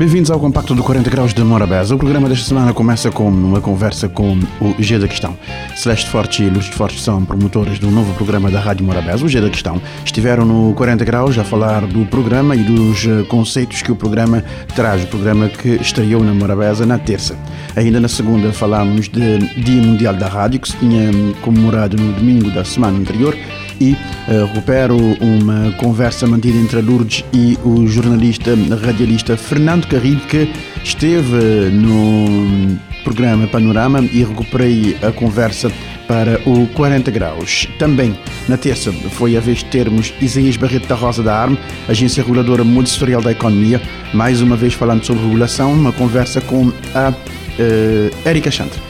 Bem-vindos ao compacto do 40 Graus de Morabeza. O programa desta semana começa com uma conversa com o G da Questão. Celeste Forte e Luz Forte são promotores do novo programa da Rádio Morabeza, o G da Questão. Estiveram no 40 Graus a falar do programa e dos eh, conceitos que o programa traz, o programa que estreou na Morabeza na terça. Ainda na segunda falámos de Dia Mundial da Rádio, que se tinha comemorado no domingo da semana anterior e uh, recupero uma conversa mantida entre Lourdes e o jornalista radialista Fernando Carrilho, que esteve no programa Panorama e recuperei a conversa para o 40 Graus. Também na terça foi a vez de termos Isaías Barreto da Rosa da Arme, agência reguladora multissetorial da economia, mais uma vez falando sobre regulação, uma conversa com a uh, Erika Chantre.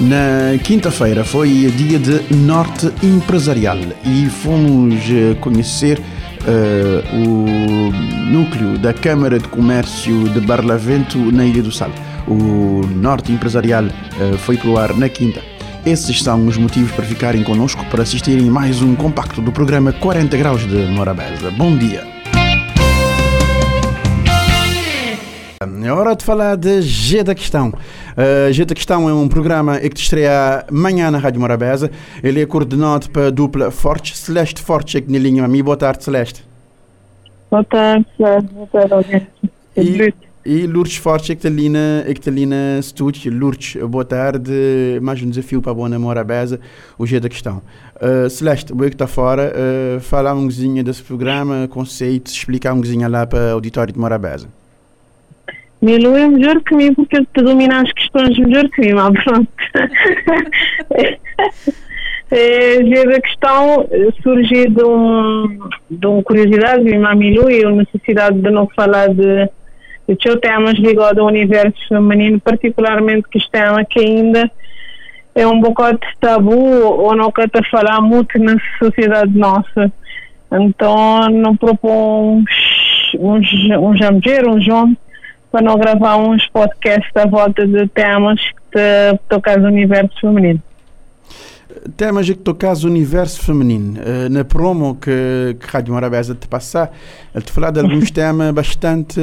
Na quinta-feira foi dia de Norte Empresarial e fomos eh, conhecer uh, o núcleo da Câmara de Comércio de Barlavento na Ilha do Sal. O Norte Empresarial uh, foi para o ar na quinta. Esses são os motivos para ficarem connosco para assistirem mais um compacto do programa 40 Graus de Morabeza. Bom dia! É hora de falar de G da Questão. Uh, G da Questão é um programa que estreia amanhã na Rádio Morabeza. Ele é coordenado para a dupla Forte, Celeste Forte, aqui na linha. A mim, boa tarde, Celeste. Boa tarde, Celeste. Boa tarde, e, e Lourdes Forte, que está ali na, que está ali na estúdio. Lourdes, boa tarde. Mais um desafio para a boa Morabeza, o G da Questão. Uh, Celeste, o que está fora, uh, falar um desse programa, conceitos, explicar um lá para o auditório de Morabeza. Milu é melhor que mim porque te domina as questões melhor que mim, mas pronto. é, a questão surge de, um, de uma curiosidade de Milu e a necessidade de não falar de, de seu temas ligados ao universo feminino, particularmente que estão aqui ainda é um bocado tabu ou não quer falar muito na sociedade nossa. Então não propomos um, um jamger, um jogo para não gravar uns podcasts à volta de temas que tocam o universo feminino. Temas que tocam o universo feminino. Uh, na promo que, que Rádio Morabeza te passar, ele te falar de alguns temas bastante,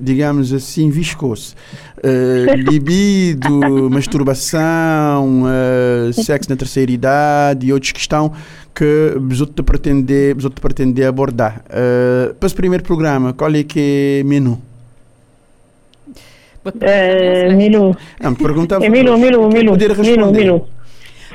digamos assim, viscosos. Uh, libido, masturbação, uh, sexo na terceira idade e outros que estão que te pretender, te pretender abordar. Uh, para esse primeiro programa, qual é que é o menu? É, Milu. Não, perguntava. É Milu, Milu, Milu. Milu, Milu.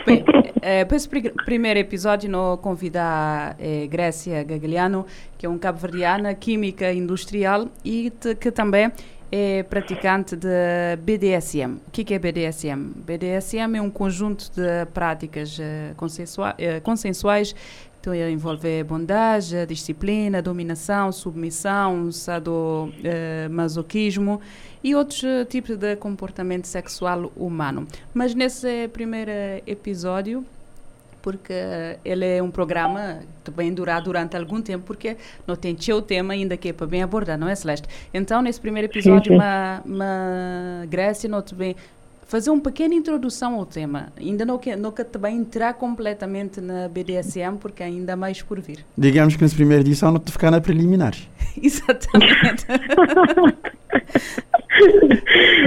Bem, é, para esse primeiro episódio, nós convidar é, Grécia Gagliano, que é um cabo-verdiana, química industrial e te, que também é praticante de BDSM. O que é BDSM? BDSM é um conjunto de práticas uh, consensua uh, consensuais então, envolve bondade, disciplina, dominação, submissão, sadomasoquismo e outros eh, tipos de comportamento sexual humano. Mas nesse primeiro episódio, porque ele é um programa que vai durar durante algum tempo, porque não tem o tema ainda que é para bem abordar, não é, Celeste? Então, nesse primeiro episódio, sim, sim. Grécia, não bem fazer uma pequena introdução ao tema. Ainda não que não que também entrar completamente na BDSM, porque ainda há mais por vir. Digamos que nessa primeira edição não te ficar na preliminares. Exatamente.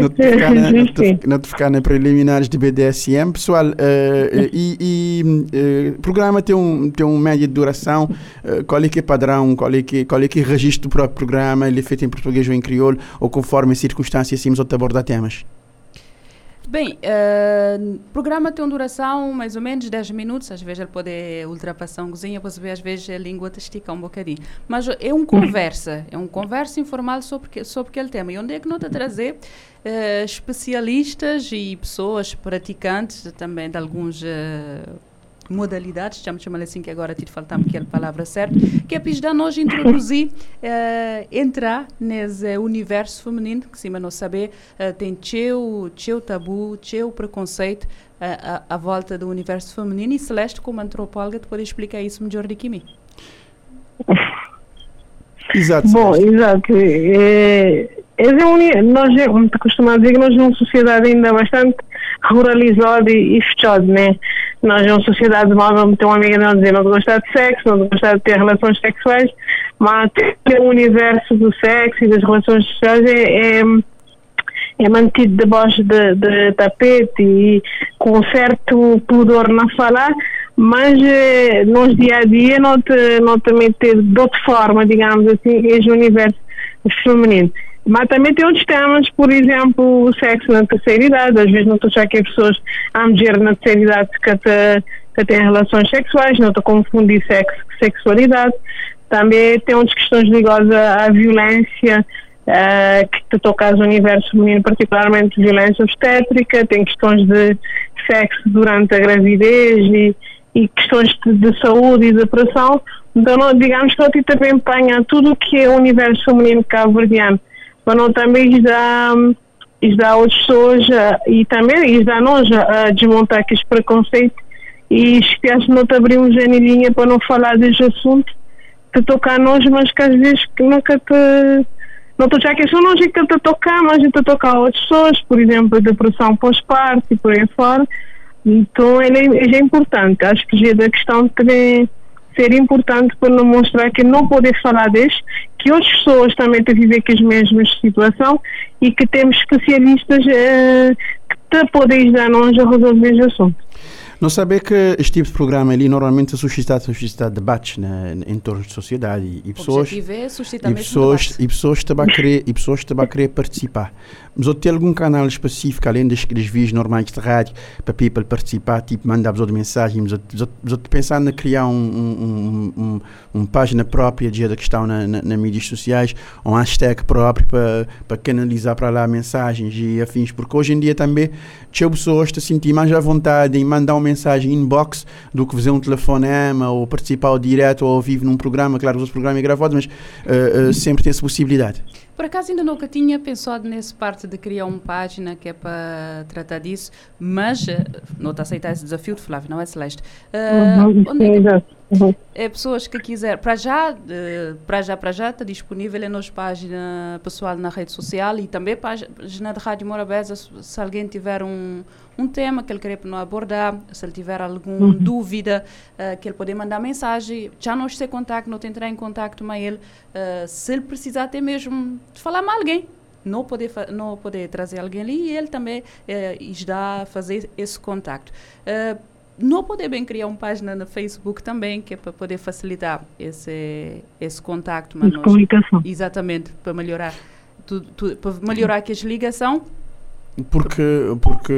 não, te ficar na, não, te, não te ficar na preliminares de BDSM. Pessoal, uh, e, e uh, programa tem um, tem um média de duração. Uh, qual é que é padrão? Qual é que, qual é que é registro do próprio programa? Ele é feito em português ou em crioulo? Ou conforme as circunstâncias, assim, ou abordar temas? Bem, uh, o programa tem uma duração mais ou menos 10 minutos, às vezes ele pode ultrapassar um cozinha, vê às vezes a língua te estica um bocadinho. Mas é uma conversa, é uma conversa informal sobre, sobre aquele tema. E onde é que não te trazer uh, especialistas e pessoas praticantes também de alguns uh, modalidades, já me chamar assim que agora te falta aquela palavra certa, que é para nós introduzir, uh, entrar nesse universo feminino, que cima não saber, uh, tem teu, teu tabu, teu preconceito uh, à, volta do universo feminino e Celeste, como antropóloga, te pode explicar isso melhor do que mim. Exato. Bom, exato. É, é um, nós costumamos dizer que nós somos uma sociedade ainda bastante ruralizada e, fechada, né? Nós uma sociedade móvel, tem uma amiga não dizer não gostar de sexo, não gostar de ter relações sexuais, mas o universo do sexo e das relações sexuais é, é é mantido debaixo de, de tapete e com certo pudor na falar, mas eh, nos dia a dia não te, não de outra forma, digamos assim, esse universo feminino. Mas também tem outros temas, por exemplo, o sexo na terceira idade. Às vezes não estou achar que as pessoas, a mulher na terceira idade que, te, que têm relações sexuais, não estou a confundir sexo com sexualidade. Também tem outras questões ligadas à, violência, uh, que te toca ao universo feminino, particularmente violência obstétrica, tem questões de sexo durante a gravidez e, e questões de, de, saúde e depressão. Então, digamos que ele também empenha tudo o que é o universo feminino cabo-verdiano. Mas também dá, dá outras pessoas e também dá nós a, a desmontar aqueles preconceitos e esquece não te abrir um janelinha para não falar desse assunto que toca a nós, mas que às vezes nunca te não estou já que são nós que te tocar, mas a tocar outras pessoas, por exemplo, depressão pós-parto e por aí fora. Então, ele é, é importante. Acho que a questão também ser importante para não mostrar que não poder falar deste, que outras pessoas também estão a viver com as mesmas situações e que temos especialistas eh, que podem ajudar-nos a resolver esse assunto. Não saber que este tipo de programa ali normalmente suscita, suscita debates né, em torno de sociedade e, pessoas é suscitar e pessoas e pessoas também querer e pessoas também querer participar. Mas ou tem algum canal específico além dos vídeos normais de rádio para people participar, tipo mandar vos mensagem, mas eu pensando em criar um, um, um, um, página própria de da questão na, na, mídias sociais, um hashtag próprio para para canalizar para lá mensagens e afins, porque hoje em dia também tinha pessoas se sentir mais à vontade em mandar uma mensagem inbox do que fazer um telefonema ou participar ao direto ou ao vivo num programa. Claro, os programas é gravado, mas uh, uh, sempre tem essa possibilidade. Por acaso ainda nunca tinha pensado nessa parte de criar uma página que é para tratar disso, mas uh, não está a aceitar esse desafio de Flávio, não é Celeste? Uh, uhum, onde é, que, uhum. é pessoas que quiser, para já, uh, para já, para já está disponível é nossa página pessoal na rede social e também página de Rádio Morabeza, se alguém tiver um um tema que ele queria não abordar, se ele tiver alguma uhum. dúvida, uh, que ele pode mandar mensagem, já não sei contato, não entrar em contato com ele, uh, se ele precisar até mesmo de falar com alguém, não poder não poder trazer alguém ali e ele também uh, está a fazer esse contato. Uh, não poder bem criar uma página no Facebook também, que é para poder facilitar esse, esse contacto. Mas comunicação. Exatamente, para melhorar, tu, tu, para melhorar aqui a ligação porque, porque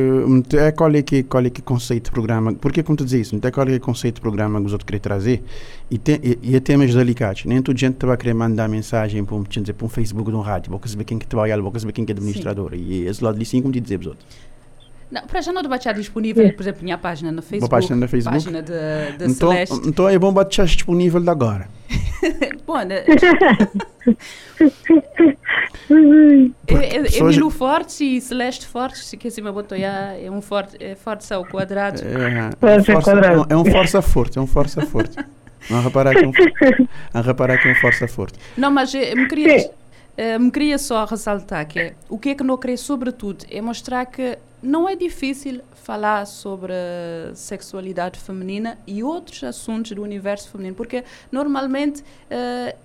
é qual é que qual é que conceito de programa, porque como tu dizes isso, é qual é que conceito de programa que os outros querem trazer e, tem, e, e é temas delicados, nem toda gente vai querer mandar mensagem para um, dizer, para um Facebook de um rádio, vou saber quem que trabalha, vou saber quem que é administrador Sim. e esse lado de sim como te dizer os outros. Não, para já não debate disponível, por exemplo, minha página no Facebook. Uma página no Facebook. Página de, de então, Celeste. Então é bom bater disponível de agora. bom, né? Emilu Forte e Celeste Forte, que acima botou é um forte, é forte ao quadrado. É, é, força, é um força forte, é um força forte. Não reparar que é um, a reparar que é um força forte. Não, mas eu me queria, me queria só ressaltar que é, o que é que não queria sobretudo é mostrar que não é difícil falar sobre sexualidade feminina e outros assuntos do universo feminino, porque normalmente uh,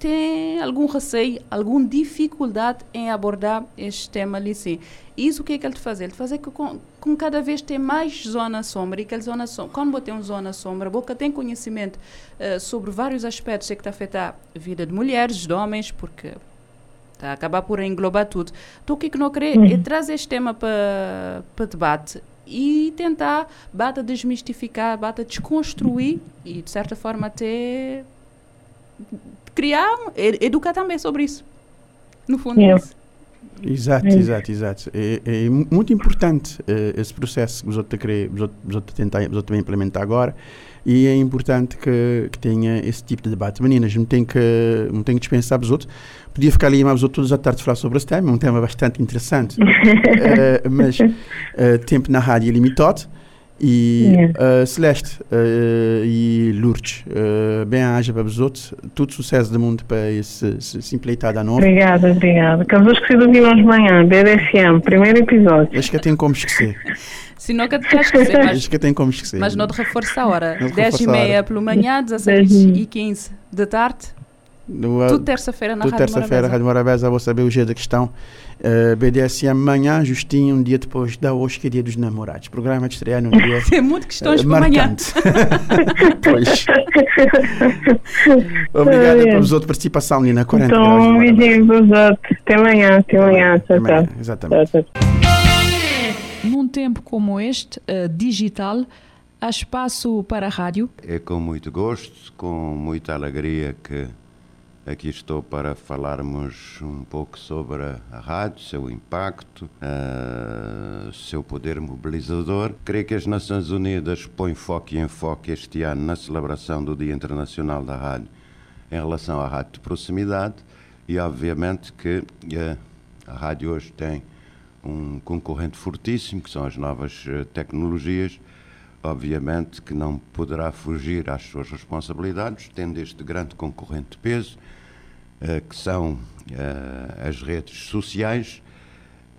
tem algum receio, alguma dificuldade em abordar este tema ali sim. Isso o que é que ele faz? Ele faz que com, com, cada vez tem mais zona sombra e que zona sombra, quando você tem uma zona sombra, a boca tem conhecimento uh, sobre vários aspectos que está afetar a vida de mulheres, de homens, porque Tá? Acabar por englobar tudo. Então, o que, é que não querer uhum. é trazer este tema para debate e tentar bata desmistificar, bata desconstruir e, de certa forma, até criar, educar também sobre isso. No fundo, é isso. Exato, é. exato, exato. É, é, muito importante uh, esse processo que os outros querem, os outros tentar, outros implementar agora e é importante que, que tenha esse tipo de debate. Meninas, não tem que, não tem que dispensar os outros. Podia ficar ali mais todos a tarde falar sobre esse tema, é um tema bastante interessante, uh, mas uh, tempo na rádio é limitado E yeah. uh, Celeste uh, e Lourdes, uh, bem-aja para os outros, todo sucesso do mundo para esse, esse empleitado novo. Obrigada, obrigada. Acabou de esquecer de hoje de manhã, BDFM, primeiro episódio. Acho que eu tenho como esquecer. Se nunca te quer esquecer, mas, Acho que eu tenho como esquecer. mas não te reforça a hora. 10 e meia pela manhã, 16 e 15 da tarde. No, Tudo terça-feira na Tudo Rádio terça-feira. Rádio Morabeza, vou saber o dia da questão. Uh, BDSM amanhã, justinho, um dia depois da hoje, que é dia dos namorados. Programa de estreia num dia Tem muitas questões uh, para amanhã. pois. Obrigado É. pela sua participação ali na 40 Então, um beijinho para os outros. Até amanhã, até amanhã. Tchau, Amanhã, tchau. Exatamente. tchau. Num tempo como este, eh, digital, há espaço para a rádio? É com muito gosto, com muita alegria que aqui estou para falarmos um pouco sobre a rádio, seu impacto, ah, seu poder mobilizador. Creio que as Nações Unidas põem foco e enfoque este ano na celebração do Dia Internacional da Rádio em relação à rádio de proximidade e, obviamente, que eh, a rádio hoje tem um concorrente fortíssimo, que são as novas eh, tecnologias, obviamente que não poderá fugir às suas responsabilidades, tendo este grande concorrente de peso, eh, que são eh, as redes sociais.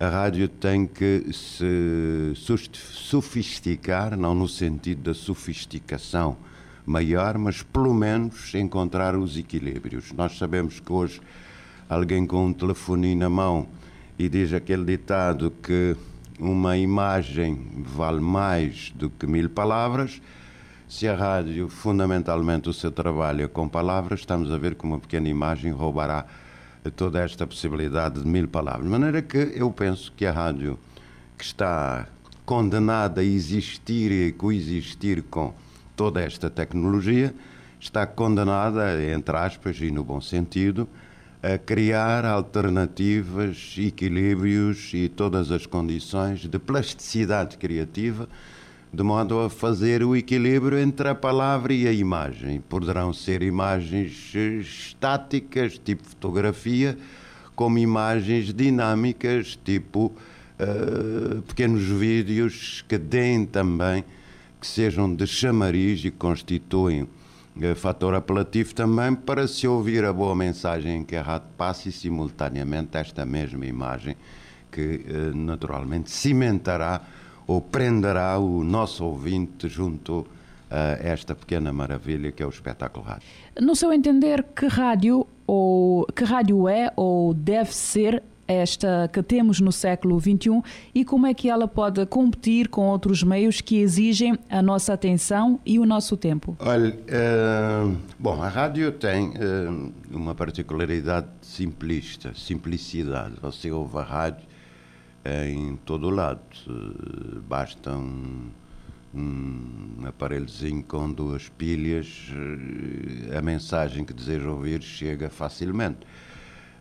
A rádio tem que se sofisticar, não no sentido da sofisticação maior, mas pelo menos encontrar os equilíbrios. Nós sabemos que hoje alguém com um telefone na mão e diz aquele ditado que uma imagem vale mais do que mil palavras. Se a rádio, fundamentalmente, o seu trabalho é com palavras, estamos a ver que uma pequena imagem roubará toda esta possibilidade de mil palavras. De maneira que eu penso que a rádio, que está condenada a existir e coexistir com toda esta tecnologia, está condenada, entre aspas, e no bom sentido, a criar alternativas, equilíbrios e todas as condições de plasticidade criativa, de modo a fazer o equilíbrio entre a palavra e a imagem. Poderão ser imagens estáticas, tipo fotografia, como imagens dinâmicas, tipo eh, pequenos vídeos que deem também, que sejam de chamariz e constituem fator apelativo também para se ouvir a boa mensagem que a rádio passa e simultaneamente esta mesma imagem que eh, naturalmente cimentará ou prenderá o nosso ouvinte junto a esta pequena maravilha que é o espetáculo rádio. No seu entender, que rádio ou que rádio é ou deve ser esta que temos no século XXI e como é que ela pode competir com outros meios que exigem a nossa atenção e o nosso tempo? Olha, eh, bom, a rádio tem eh, uma particularidade simplista, simplicidade. Você ouve a rádio eh, em todo o lado. Basta um, um aparelhozinho com duas pilhas, a mensagem que deseja ouvir chega facilmente.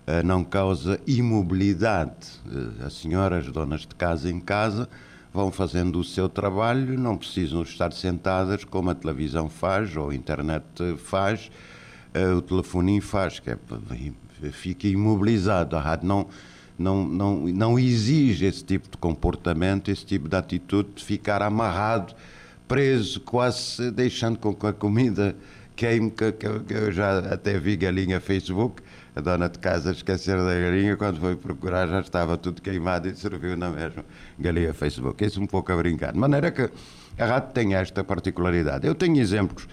Eh, não causa imobilidade. Eh, As senhoras, donas de casa em casa, vão fazendo o seu trabalho, não precisam estar sentadas como a televisão faz ou a internet faz, eh, o telefoninho faz, que é, fica imobilizado. A rádio não, não, não, não exige esse tipo de comportamento, esse tipo de atitude de ficar amarrado, preso, quase deixando com que a comida queime, que, que, eu já até vi galinha Facebook, a dona de casa esquecer da galinha, quando foi procurar já estava tudo queimado e serviu na mesma galinha Facebook. Isso um pouco a brincar. De maneira que a rádio tem esta particularidade. Eu tenho exemplos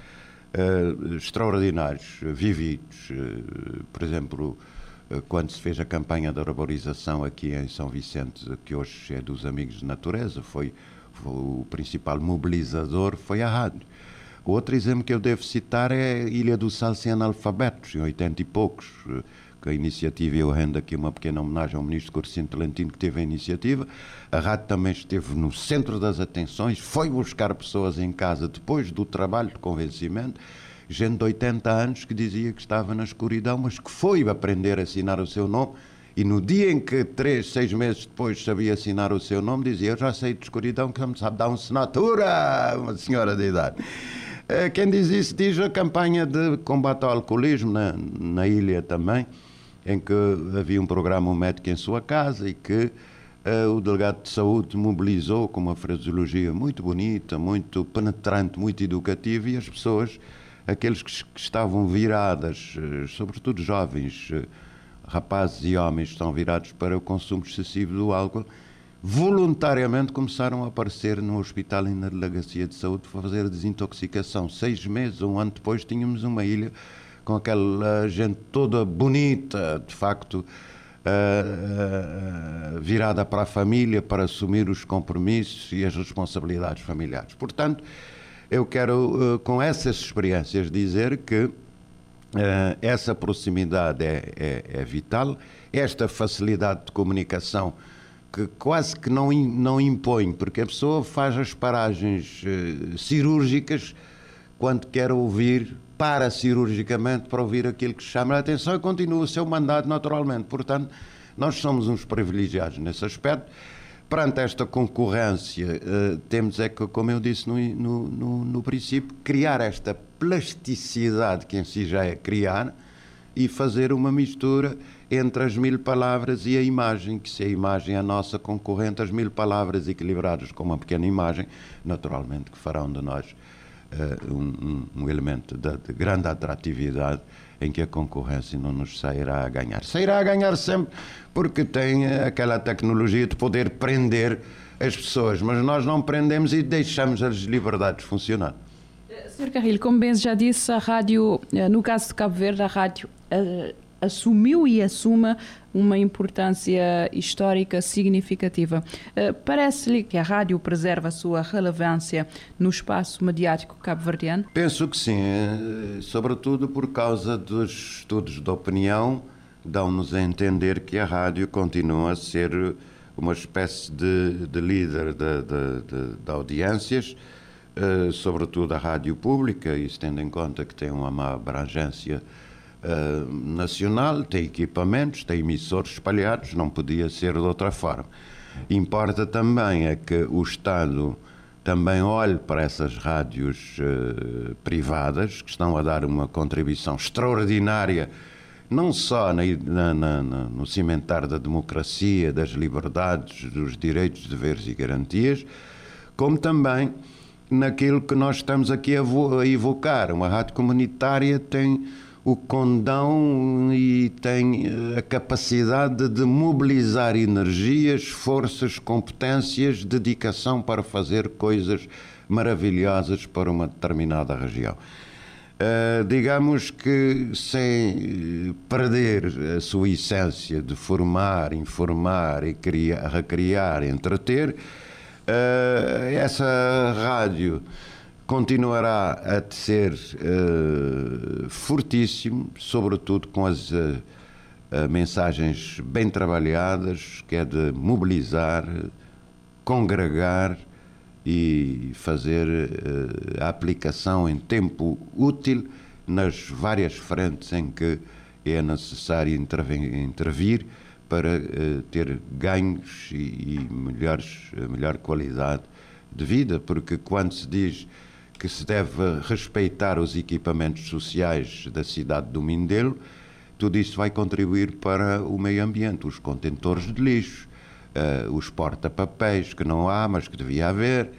eh, extraordinários, vividos. eh, por exemplo, eh, quando se fez a campanha da arborização aqui em São Vicente, que hoje é dos Amigos de Natureza, foi, foi o principal mobilizador foi a rádio. Outro exemplo que eu devo citar é Ilha do Sal sem analfabetos, em 80 e poucos, que a iniciativa, eu rendo aqui uma pequena homenagem ao ministro Corcino Tolentino, que teve a iniciativa. A rádio também esteve no centro das atenções, foi buscar pessoas em casa depois do trabalho de convencimento, gente de 80 anos que dizia que estava na escuridão, mas que foi aprender a assinar o seu nome. E no dia em que, três, seis meses depois, sabia assinar o seu nome, dizia: Eu já sei de escuridão que não me sabe dar uma assinatura, uma senhora de idade. Eh, Quem diz isso diz a campanha de combate ao alcoolismo na, na ilha também, em que havia um programa um médico em sua casa e que uh, o delegado de saúde mobilizou com uma fraseologia muito bonita, muito penetrante, muito educativa e as pessoas, aqueles que, que estavam viradas, uh, sobretudo jovens, rapazes e homens, estão virados para o consumo excessivo do álcool, voluntariamente começaram a aparecer no hospital e na delegacia de saúde para fazer desintoxicação. Seis meses, um ano depois, tínhamos uma ilha com aquela gente toda bonita, de facto, uh, uh, virada para a família, para assumir os compromissos e as responsabilidades familiares. Portanto, eu quero, uh, com essas experiências, dizer que essa proximidade é, é, é vital, esta facilidade de comunicação que quase que não, não impõe, porque a pessoa faz as paragens uh, cirúrgicas quando quer ouvir, para cirurgicamente para ouvir aquilo que chama a atenção e continua o seu mandato naturalmente. Portanto, nós somos uns privilegiados nesse aspecto. Perante esta concorrência, uh, temos é que, como eu disse no, no, no, no princípio, criar esta plasticidade que em si já é criar e fazer uma mistura entre as mil palavras e a imagem, que se a imagem é a nossa concorrente, as mil palavras equilibradas com uma pequena imagem, naturalmente que farão de nós uh, um, um, elemento de, de, grande atratividade em que a concorrência não nos sairá a ganhar. Sairá a ganhar sempre porque tem aquela tecnologia de poder prender as pessoas, mas nós não prendemos e deixamos as liberdades funcionar. Sr. Carrilho, como bem já disse, a rádio, eh, no caso de Cabo Verde, a rádio assumiu e assuma uma importância histórica significativa. Uh, Parece-lhe que a rádio preserva a sua relevância no espaço mediático cabo-verdiano? Penso que sim, sobretudo por causa dos estudos de opinião, dão-nos a entender que a rádio continua a ser uma espécie de, de líder de, de, de audiências uh, sobretudo a rádio pública, isso tendo em conta que tem uma abrangência uh, nacional, tem equipamentos, tem emissores espalhados, não podia ser de outra forma. Importa também é que o Estado também olhe para essas rádios uh, privadas que estão a dar uma contribuição extraordinária, não só na, na, na, no cimentar da democracia, das liberdades, dos direitos, deveres e garantias, como também naquilo que nós estamos aqui a evocar. Uma rádio comunitária tem o condão e tem eh, a capacidade de mobilizar energias, forças, competências, dedicação para fazer coisas maravilhosas para uma determinada região. Uh, digamos que sem perder a sua essência de formar, informar e criar, recriar, entreter, Uh, essa rádio continuará a ser uh, fortíssimo, sobretudo com as uh, mensagens bem trabalhadas, que é de mobilizar, congregar e fazer a aplicação em tempo útil nas várias frentes em que é necessário intervir para uh, ter ganhos e, e melhores, eh, melhor qualidade de vida, porque quando se diz que se deve respeitar os equipamentos sociais da cidade do Mindelo, tudo isso vai contribuir para o meio ambiente, os contentores de lixo, uh, os porta-papéis que não há, mas que devia haver,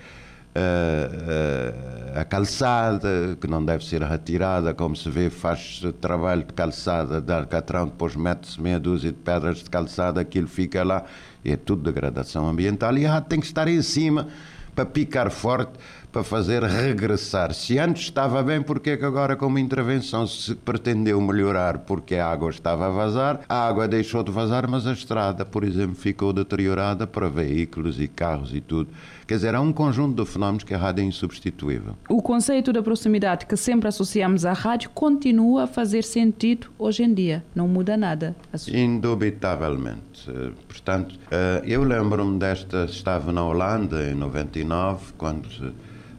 a, a, calçada, que não deve ser retirada, como se vê, faz trabalho de calçada de alcatrão, depois mete-se meia dúzia de pedras de calçada, aquilo fica lá, é tudo degradação ambiental, e a rádio tem que estar em cima para picar forte, para fazer regressar. Se antes estava bem, porque é que agora, com uma intervenção, se pretendeu melhorar porque a água estava a vazar, a água deixou de vazar, mas a estrada, por exemplo, ficou deteriorada para veículos e carros e tudo. Quer dizer, há um conjunto de fenómenos que a rádio é insubstituível. O conceito da proximidade que sempre associamos à rádio continua a fazer sentido hoje em dia, não muda nada. Indubitavelmente. Portanto, eh, eu lembro-me desta, estava na Holanda em 99, quando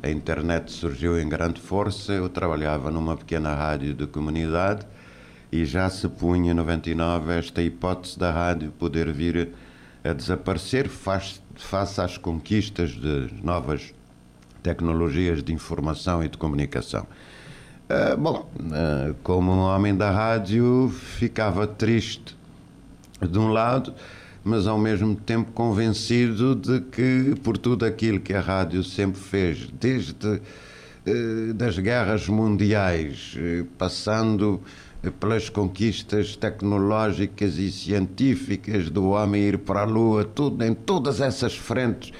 a internet surgiu em grande força, eu trabalhava numa pequena rádio de comunidade e já se punha em 99 esta hipótese da rádio poder vir a desaparecer face, face às conquistas de novas tecnologias de informação e de comunicação. Uh, bom, uh, como um homem da rádio, ficava triste de um lado, mas ao mesmo tempo convencido de que por tudo aquilo que a rádio sempre fez, desde eh, das guerras mundiais, eh, passando pelas conquistas tecnológicas e científicas do homem ir para a Lua, tudo, em todas essas frentes,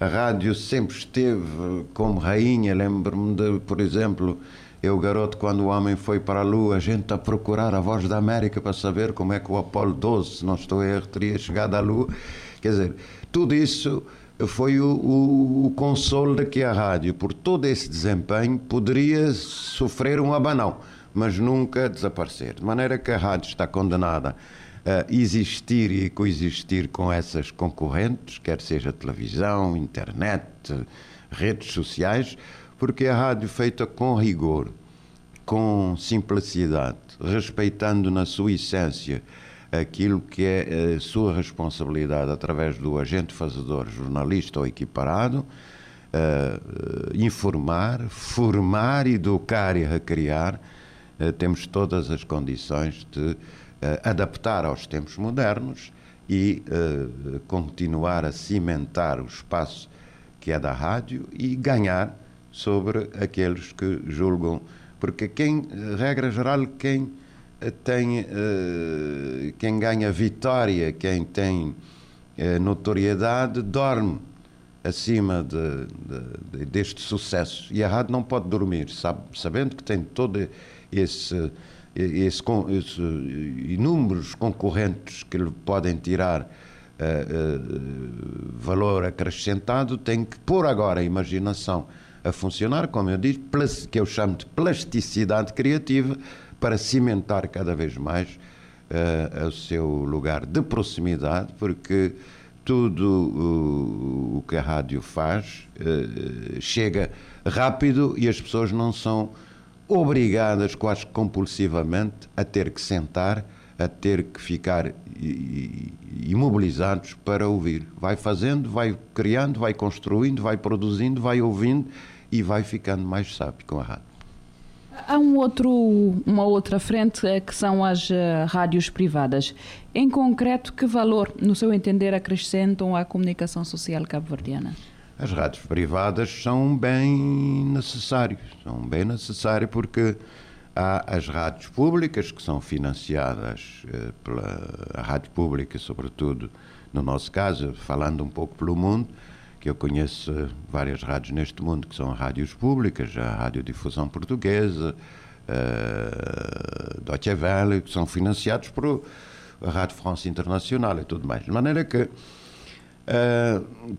a rádio sempre esteve como rainha. Lembro-me de, por exemplo, eu, garoto, quando o homem foi para a Lua, a gente a procurar a voz da América para saber como é que o Apolo 12, se não estou a erro, teria chegado à Lua. Quer dizer, tudo isso foi o, o, o, consolo de que a rádio, por todo esse desempenho, poderia sofrer um abanão, mas nunca desaparecer. De maneira que a rádio está condenada a existir e coexistir com essas concorrentes, quer seja televisão, internet, redes sociais, porque a rádio feita com rigor, com simplicidade, respeitando na sua essência aquilo que é a sua responsabilidade através do agente fazedor, jornalista ou equiparado, uh, informar, formar, educar e recriar, uh, temos todas as condições de uh, adaptar aos tempos modernos e continuar a cimentar o espaço que é da rádio e ganhar sobre aqueles que julgam. Porque quem, regra geral, quem eh, tem, uh, quem ganha vitória, quem tem uh, notoriedade, dorme acima de, de, de, deste sucesso. E rádio não pode dormir, sabe, sabendo que tem todo esse, esse, esse inúmeros concorrentes que lhe podem tirar uh, valor acrescentado, tem que pôr agora a imaginação a funcionar, como eu disse, que eu chamo de plasticidade criativa, para cimentar cada vez mais uh, o seu lugar de proximidade, porque tudo uh, o que a rádio faz uh, chega rápido e as pessoas não são obrigadas, quase compulsivamente, a ter que sentar, a ter que ficar imobilizados para ouvir. Vai fazendo, vai criando, vai construindo, vai produzindo, vai ouvindo e vai ficando mais sábio com a rádio. Há um outro, uma outra frente eh, que são as uh, rádios privadas. Em concreto, que valor, no seu entender, acrescentam à comunicação social cabo-verdiana? As rádios privadas são bem necessários, são bem necessários porque há as rádios públicas que são financiadas uh, pela rádio pública, sobretudo no nosso caso, falando um pouco pelo mundo, que eu conheço várias rádios neste mundo que são rádios públicas, a Radiodifusão Portuguesa, a Deutsche Welle, que são financiados por a Rádio France Internacional e tudo mais. De maneira que, uh,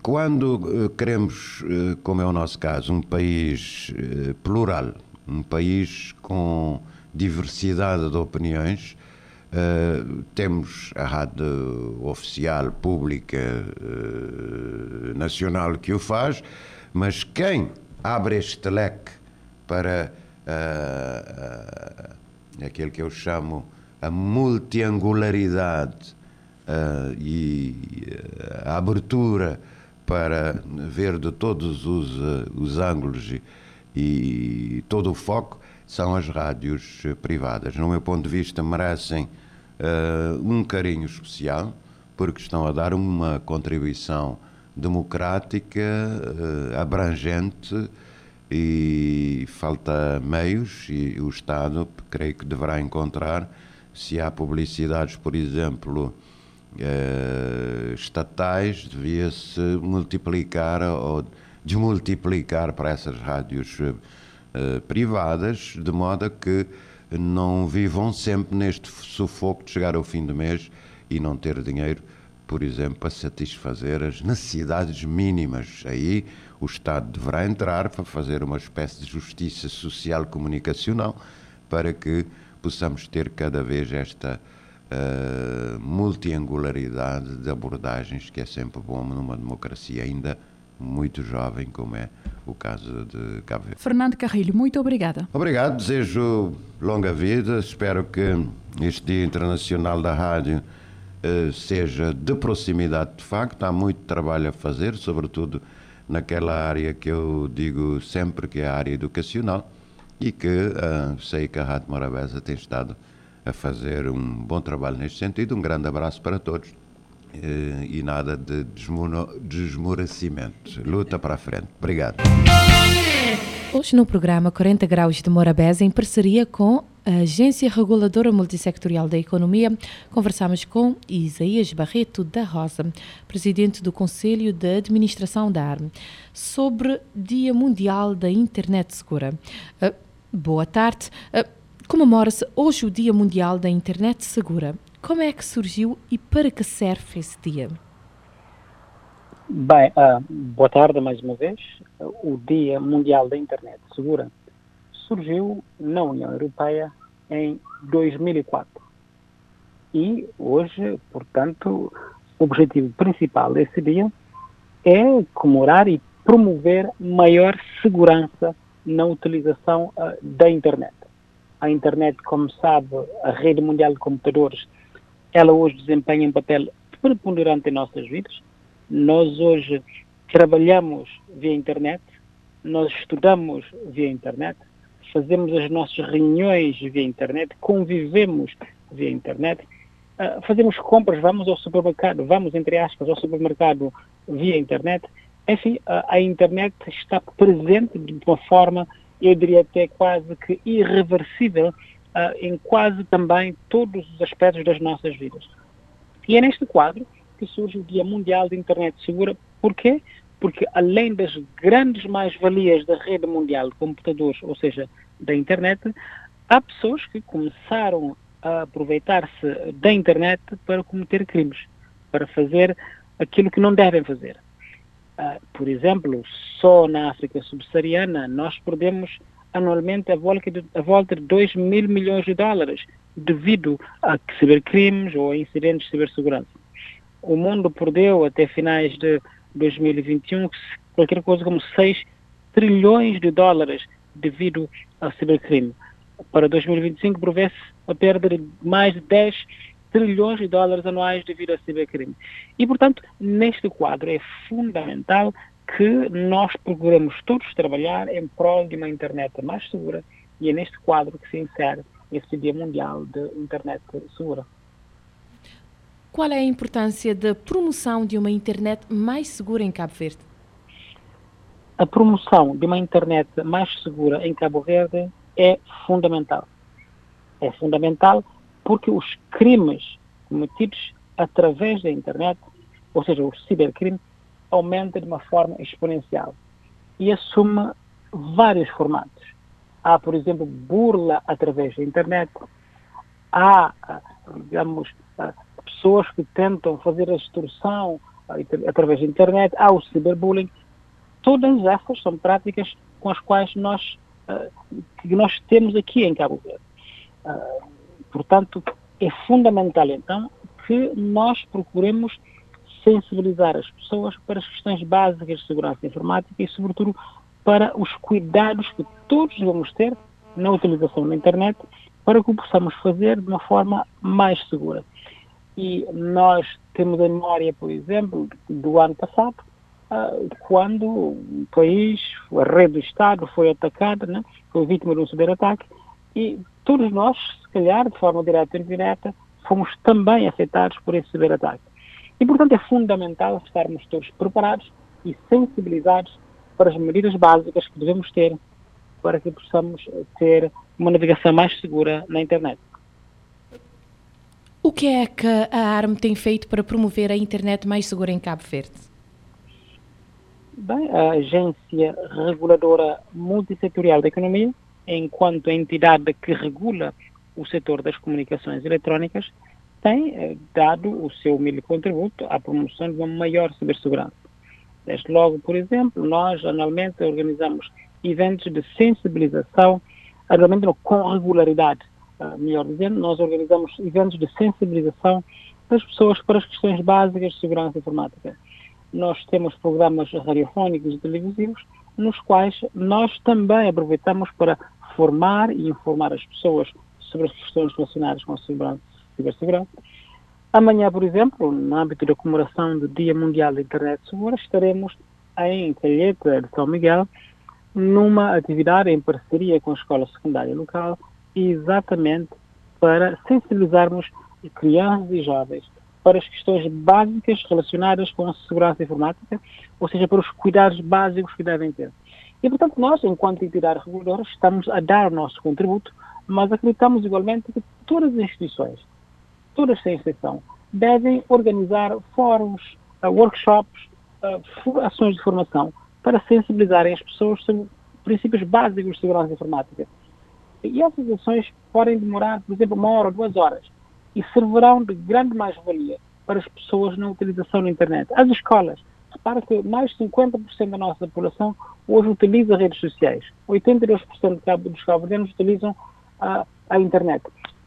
quando queremos, uh, como é o nosso caso, um país uh, plural, um país com diversidade de opiniões, Uh, temos a rádio oficial, pública, uh, nacional que o faz, mas quem abre este leque para uh, aquilo que eu chamo a multiangularidade e a abertura para ver de todos os, os ângulos e, e todo o foco são as rádios privadas. No meu ponto de vista, merecem uh, um carinho especial, porque estão a dar uma contribuição democrática, uh, abrangente e falta meios e o Estado creio que deverá encontrar se há publicidades, por exemplo, uh, estatais, devia-se multiplicar ou desmultiplicar para essas rádios privadas, de modo que não vivam sempre neste sufoco de chegar ao fim do mês e não ter dinheiro, por exemplo, para satisfazer as necessidades mínimas. Aí o Estado deverá entrar para fazer uma espécie de justiça social comunicacional para que possamos ter cada vez esta uh, multiangularidade de abordagens que é sempre bom numa democracia ainda muito jovem como é o caso de Cabo Verde. Fernando Carrilho, muito obrigada. Obrigado, desejo longa vida, espero que este Dia Internacional da Rádio eh, seja de proximidade de facto, há muito trabalho a fazer, sobretudo naquela área que eu digo sempre que é a área educacional e que uh, sei que a Rádio Morabeza tem estado a fazer um bom trabalho neste sentido. Um grande abraço para todos. Eh, e nada de desmorecimento. Luta para a frente. Obrigado. Hoje no programa 40 Graus de Morabeza, em parceria com a Agência Reguladora Multissectorial da Economia, conversamos com Isaías Barreto da Rosa, presidente do Conselho de Administração da ARM, sobre Dia Mundial da Internet Segura. Uh, boa tarde. Uh, Comemora-se hoje o Dia Mundial da Internet Segura. Como é que surgiu e para que serve esse dia? Bem, uh, boa tarde mais uma vez. O Dia Mundial da Internet Segura surgiu na União Europeia em 2004. E hoje, portanto, o objetivo principal desse dia é comemorar e promover maior segurança na utilização uh, da internet. A internet, como sabe, a rede mundial de computadores, ela hoje desempenha um papel preponderante em nossas vidas nós hoje trabalhamos via internet, nós estudamos via internet, fazemos as nossas reuniões via internet, convivemos via internet, uh, fazemos compras, vamos ao supermercado, vamos, entre aspas, ao supermercado via internet. Enfim, uh, a internet está presente de uma forma, eu diria até quase que irreversível, uh, em quase também todos os aspectos das nossas vidas. E é neste quadro que surge o Dia Mundial de Internet Segura. Porquê? Porque além das grandes mais-valias da rede mundial de computadores, ou seja, da internet, há pessoas que começaram a aproveitar-se da internet para cometer crimes, para fazer aquilo que não devem fazer. Uh, por exemplo, só na África subsaariana nós perdemos anualmente a volta, de, a volta de 2 mil milhões de dólares devido a cibercrimes ou a incidentes de cibersegurança o mundo perdeu até finais de 2021 qualquer coisa como 6 trilhões de dólares devido ao cibercrime. Para 2025 prevê-se a perda de mais de 10 trilhões de dólares anuais devido ao cibercrime. E, portanto, neste quadro é fundamental que nós procuremos todos trabalhar em prol de uma internet mais segura e é neste quadro que se insere esse Dia Mundial de Internet Segura. Qual é a importância da promoção de uma internet mais segura em Cabo Verde? A promoção de uma internet mais segura em Cabo Verde é fundamental. É fundamental porque os crimes cometidos através da internet, ou seja, o cibercrime, aumenta de uma forma exponencial e assume vários formatos. Há, por exemplo, burla através da internet, há, digamos, pessoas que tentam fazer a extorsão através da internet, há o ciberbullying. Todas essas são práticas com as quais nós, que nós temos aqui em Cabo Verde. Portanto, é fundamental então que nós procuremos sensibilizar as pessoas para as questões básicas de segurança informática e, sobretudo, para os cuidados que todos devemos ter na utilização da internet para que o possamos fazer de uma forma mais segura. E nós temos a memória, por exemplo, do ano passado, uh, quando o país, a rede do Estado foi atacada, né, foi vítima de um ciberataque, e todos nós, se calhar, de forma direta ou indireta, fomos também afetados por esse ciberataque. E, portanto, é fundamental estarmos todos preparados e sensibilizados para as medidas básicas que devemos ter para que possamos ter uma navegação mais segura na internet. O que é que a ARM tem feito para promover a internet mais segura em Cabo Verde? Bem, a Agência Reguladora Multissetorial da Economia, enquanto entidade que regula o setor das comunicações eletrónicas, tem eh, dado o seu humilde contributo à promoção de uma maior cibersegurança. Desde logo, por exemplo, nós anualmente organizamos eventos de sensibilização, anualmente com regularidade, ah, melhor dizendo, nós organizamos eventos de sensibilização das pessoas para as questões básicas de segurança informática. Nós temos programas radiofónicos e televisivos nos quais nós também aproveitamos para formar e informar as pessoas sobre as questões relacionadas com a cibersegurança. Amanhã, por exemplo, no âmbito da comemoração do Dia Mundial da Internet Segura, estaremos em Calheta de São Miguel, numa atividade em parceria com a Escola Secundária Local, exatamente para sensibilizarmos crianças e jovens para as questões básicas relacionadas com a segurança informática, ou seja, para os cuidados básicos que devem ter. E, portanto, nós, enquanto entidade reguladora, estamos a dar o nosso contributo, mas acreditamos igualmente que todas as instituições, todas sem exceção, devem organizar fóruns, uh, workshops, uh, ações de formação para sensibilizarem as pessoas sobre princípios básicos de segurança informática. E essas ações podem demorar, por exemplo, uma hora, duas horas, e servirão de grande mais-valia para as pessoas na utilização da internet. As escolas, repara que mais de 50% da nossa população hoje utiliza redes sociais. 82% dos cabo-verdianos utilizam a, a internet.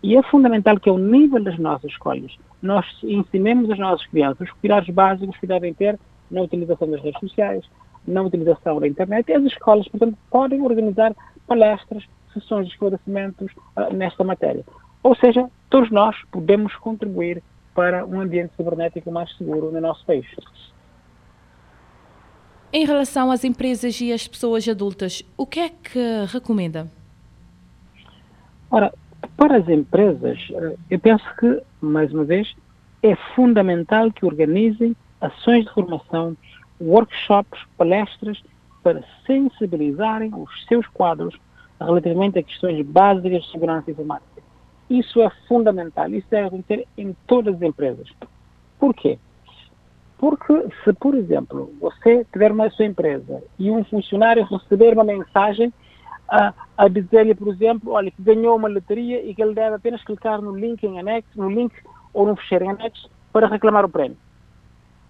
E é fundamental que, ao nível das nossas escolas, nós ensinemos as nossas crianças os cuidados básicos que devem ter na utilização das redes sociais, na utilização da internet. E as escolas, portanto, podem organizar palestras, sessões de esclarecimentos uh, nesta matéria. Ou seja, todos nós podemos contribuir para um ambiente cibernético mais seguro no nosso país. Em relação às empresas e às pessoas adultas, o que é que recomenda? Ora, para as empresas, eh, eu penso que, mais uma vez, é fundamental que organizem ações de formação, workshops, palestras, para sensibilizarem os seus quadros relativamente a questões básicas de segurança informática. Isso é fundamental, isso deve acontecer em todas as empresas. Por quê? Porque se, por exemplo, você tiver uma sua empresa e um funcionário receber uma mensagem a, a dizer-lhe, por exemplo, olha, que ganhou uma loteria e que ele deve apenas clicar no link em anexo, no link ou no fecheiro em anexo para reclamar o prémio.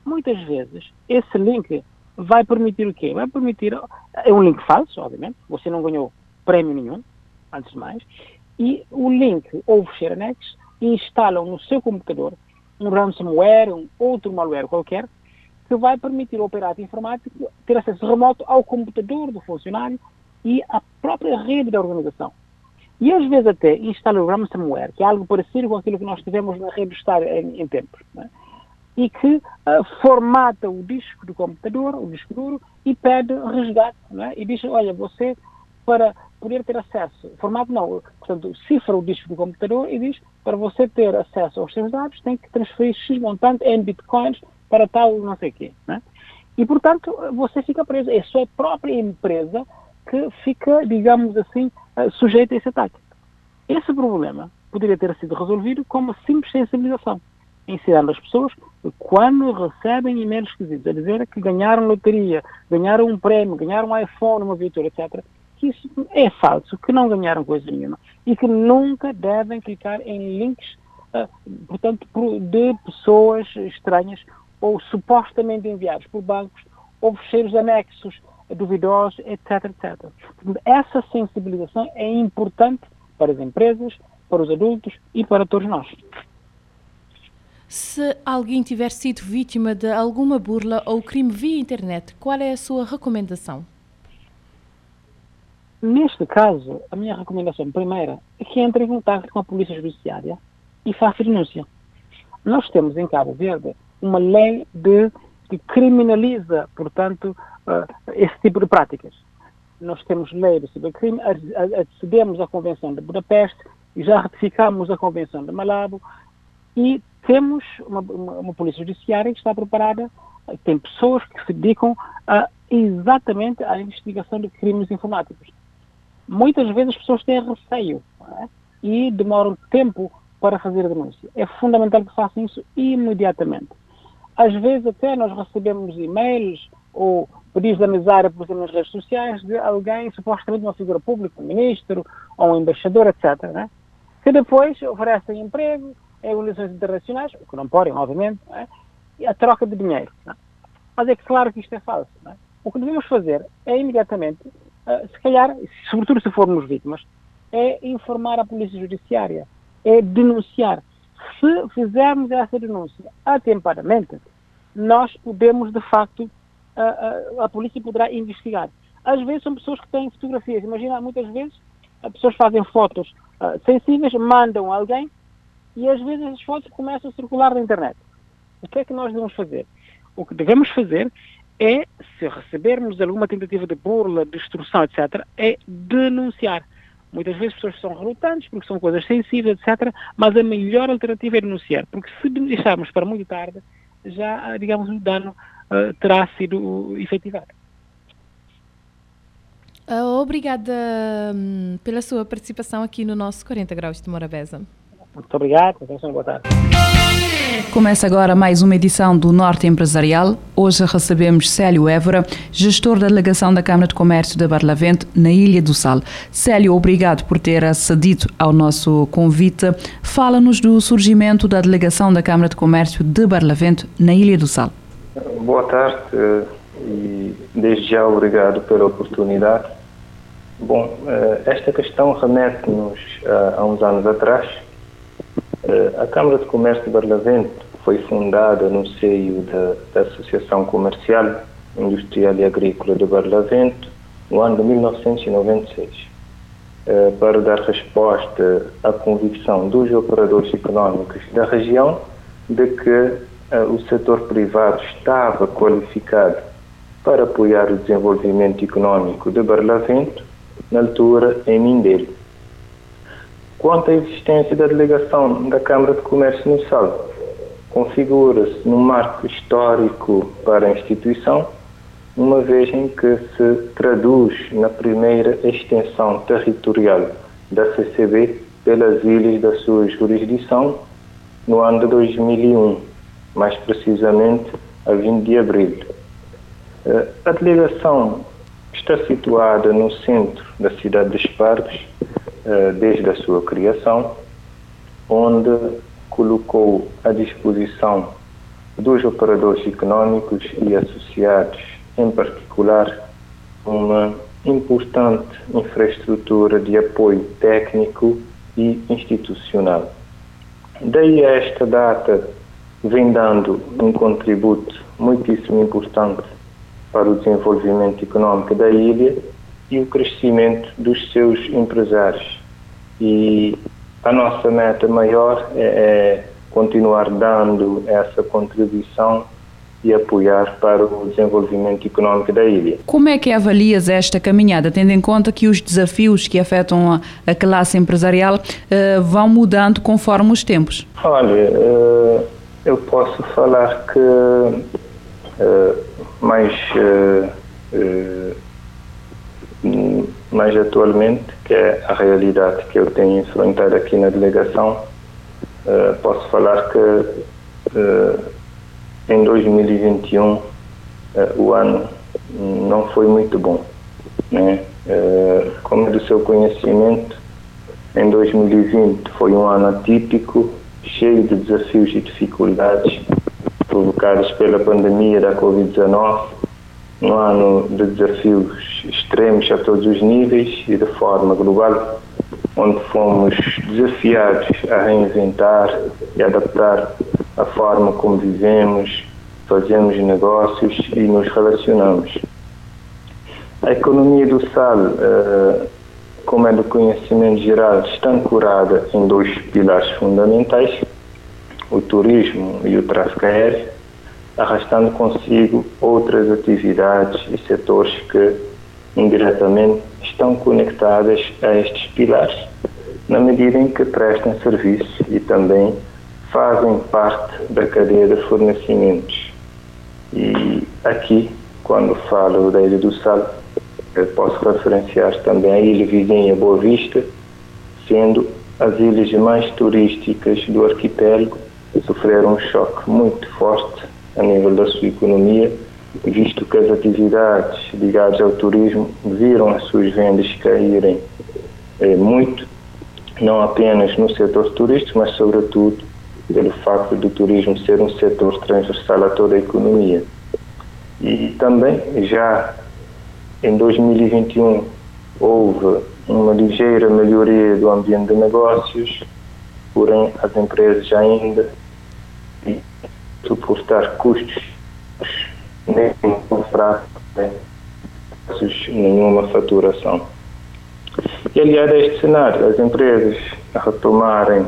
Muitas vezes, esse link vai permitir o quê? Vai permitir, é um link falso, obviamente, você não ganhou prémio nenhum, antes de mais, e o link ou o fecheiro anexo instalam no seu computador um ransomware, um outro malware qualquer, que vai permitir ao operador informático ter acesso remoto ao computador do funcionário e à própria rede da organização. E às vezes até instala o ransomware, que é algo parecido com aquilo que nós tivemos na rede do Estado em, em tempos, é? e que uh, formata o disco do computador, o disco duro, e pede resgate. É? E diz, olha, você, para poder ter acesso, formato não, portanto, cifra o disco do computador e diz, para você ter acesso aos seus dados, tem que transferir X montante em bitcoins para tal não sei o quê. É? E, portanto, você fica preso. É a sua própria empresa que fica, digamos assim, eh, sujeito a esse ataque. Esse problema poderia ter sido resolvido com uma simples sensibilização, ensinando as pessoas quando recebem e-mails esquisitos a dizer que ganharam loteria, ganharam um prémio, ganharam um iPhone, uma viatura, etc., que isso é falso, que não ganharam coisa nenhuma e que nunca devem clicar em links, uh, portanto, de pessoas estranhas ou supostamente enviados por bancos ou fecheiros anexos duvidosos, etc, etc. Essa sensibilização é importante para as empresas, para os adultos e para todos nós. Se alguém tiver sido vítima de alguma burla ou crime via internet, qual é a sua recomendação? Neste caso, a minha recomendação primeira é que entre em contato com a Polícia Judiciária e faça denúncia. Nós temos em Cabo Verde uma lei de, que criminaliza, portanto, esse tipo de práticas. Nós temos lei do cibercrime, acedemos à Convenção de Budapeste já ratificamos a Convenção de Malabo e temos uma, uma, uma polícia judiciária que está preparada, tem pessoas que se dedicam a, exatamente à investigação de crimes informáticos. Muitas vezes as pessoas têm receio é? e demoram tempo para fazer a denúncia. É fundamental que façam isso imediatamente. Às vezes até nós recebemos e-mails ou amizade, por exemplo, nas redes sociais, de alguém, supostamente uma figura pública, um ministro ou um embaixador, etc., né? que depois oferecem emprego em organizações internacionais, o que não podem, obviamente, né? e a troca de dinheiro. Né? Mas é claro que isto é falso. Né? O que devemos fazer é imediatamente, uh, se calhar, sobretudo se formos vítimas, é informar a polícia judiciária, é denunciar. Se fizermos essa denúncia atempadamente, nós podemos, de facto, a, a, a, polícia poderá investigar. Às vezes são pessoas que têm fotografias. Imagina, muitas vezes as pessoas fazem fotos uh, sensíveis, mandam a alguém e às vezes as fotos começam a circular na internet. O que é que nós devemos fazer? O que devemos fazer é, se recebermos alguma tentativa de burla, destruição, etc., é denunciar. Muitas vezes as pessoas são relutantes porque são coisas sensíveis, etc. Mas a melhor alternativa é denunciar, porque se deixarmos para muito tarde, já, digamos, o dano uh, terá sido efetivado. Uh, obrigada um, pela sua participação aqui no nosso 40 Graus de Morabeza. Muito obrigado, atenção, boa tarde. Começa agora mais uma edição do Norte Empresarial. Hoje recebemos Célio Évora, gestor da delegação da Câmara de Comércio de Barlavento, na Ilha do Sal. Célio, obrigado por ter acedido ao nosso convite. Fala-nos do surgimento da delegação da Câmara de Comércio de Barlavento, na Ilha do Sal. Boa tarde e desde já obrigado pela oportunidade. Bom, eh, esta questão remete-nos a uns anos atrás. Eh, a Câmara de Comércio de Barlavento foi fundada no seio da, da Associação Comercial, Industrial e Agrícola de Barlavento no ano de 1996, eh, para dar resposta à convicção dos operadores económicos da região de que o setor privado estava qualificado para apoiar o desenvolvimento económico de Barlavento, na altura em Mindelo. Quanto à existência da delegação da Câmara de Comércio no Sal, configura-se num marco histórico para a instituição, uma vez em que se traduz na primeira extensão territorial da CCB pelas ilhas da sua jurisdição no ano de 2001, mais precisamente a 20 de abril. Eh, a delegação está situada no centro da cidade de Espartos, eh, desde a sua criação, onde colocou à disposição dos operadores económicos e associados, em particular, uma importante infraestrutura de apoio técnico e institucional. Daí a esta data vem dando um contributo muitíssimo importante para o desenvolvimento económico da ilha e o crescimento dos seus empresários. E a nossa meta maior é, é continuar dando essa contribuição e apoiar para o desenvolvimento económico da ilha. Como é que avalias esta caminhada, tendo em conta que os desafios que afetam a, a classe empresarial uh, vão mudando conforme os tempos? Olha, uh, eu posso falar que uh, mais, uh, mais atualmente, que é a realidade que eu tenho enfrentado aqui na delegação, uh, posso falar que em 2021 o ano não foi muito bom. Né? como é do seu conhecimento, em 2020 foi um ano atípico, cheio de desafios e dificuldades provocadas pela pandemia da Covid-19, um ano de desafios extremos a todos os níveis e de forma global, onde fomos desafiados a reinventar e adaptar a forma como vivemos, fazemos negócios e nos relacionamos. A economia do sal, eh, como é do conhecimento geral, está ancorada em dois pilares fundamentais, o turismo e o tráfego aéreo, arrastando consigo outras atividades e setores que indiretamente estão conectadas a estes pilares, na medida em que prestam serviço e também fazem parte da cadeia de fornecimentos. E aqui, quando falo da Ilha do Sal, posso referenciar também a ilha vizinha Boa Vista, sendo as ilhas mais turísticas do arquipélago sofreram um choque muito forte a nível da sua economia, visto que as atividades ligadas ao turismo viram as suas vendas caírem eh, muito, não apenas no setor turístico, mas sobretudo pelo facto do turismo ser um setor transversal a toda a economia. E também já em 2021 houve uma ligeira melhoria do ambiente de negócios, porém as empresas ainda suportar custos nem comprar nenhuma faturação. E aliado a este cenário, as empresas retomarem,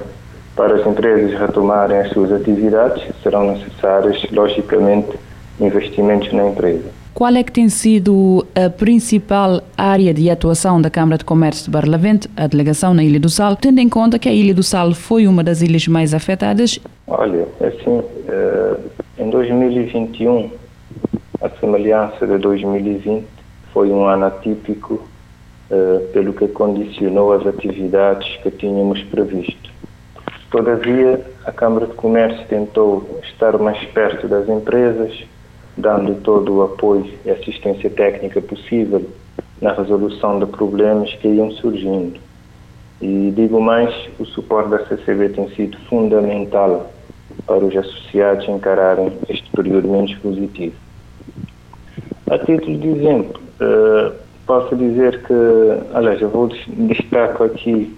para as empresas retomarem as suas atividades, serão necessários, logicamente, investimentos na empresa. Qual é que tem sido a principal área de atuação da Câmara de Comércio de Barlavento, a delegação na Ilha do Sal, tendo em conta que a Ilha do Sal foi uma das ilhas mais afetadas? Olha, assim, em 2021, a semelhança de 2020, foi um ano atípico pelo que condicionou as atividades que tínhamos previsto. Todavia, a Câmara de Comércio tentou estar mais perto das empresas, dando todo o apoio e assistência técnica possível na resolução de problemas que iam surgindo. E digo mais, o suporte da CCB tem sido fundamental para os associados encararem este período menos positivo. A título de exemplo, uh, posso dizer que, aliás, eu vou destaco aqui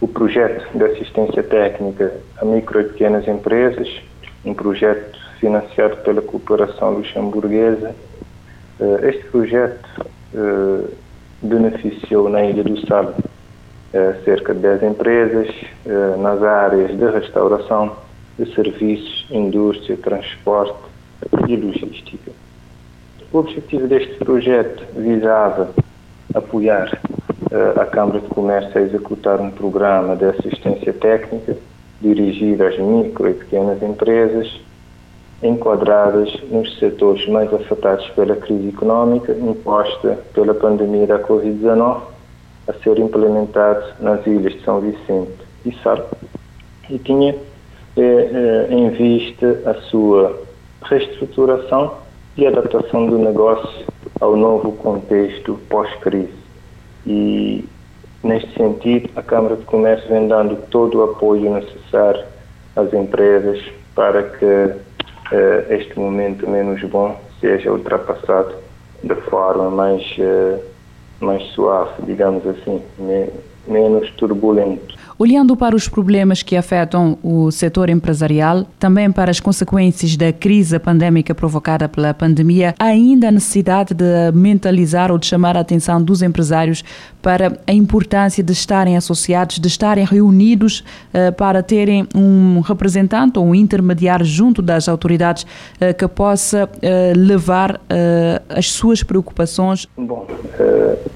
o projeto de assistência técnica a micro e pequenas empresas, um projeto financiado pela cooperação luxemburguesa. Eh, este projeto eh, beneficiou na Ilha do Sal eh, cerca de 10 empresas nas áreas de restauração, de serviços, indústria, transporte e logística. O objetivo deste projeto visava apoiar a Câmara de Comércio a executar um programa de assistência técnica dirigido às micro e pequenas empresas enquadradas nos setores mais afetados pela crise económica imposta pela pandemia da Covid-19 a ser implementado nas ilhas de São Vicente e Sal e tinha eh, eh, em vista a sua reestruturação e adaptação do negócio ao novo contexto pós-crise. E, neste sentido, a Câmara de Comércio vem dando todo o apoio necessário às empresas para que uh, este momento menos bom seja ultrapassado de forma mais, uh, mais suave, digamos assim, me, menos turbulento. Olhando para os problemas que afetam o setor empresarial, também para as consequências da crise pandémica provocada pela pandemia, ainda a necessidade de mentalizar ou de chamar a atenção dos empresários para a importância de estarem associados, de estarem reunidos uh, para terem um representante ou um intermediário junto das autoridades uh, que possa uh, levar as suas preocupações. Bom,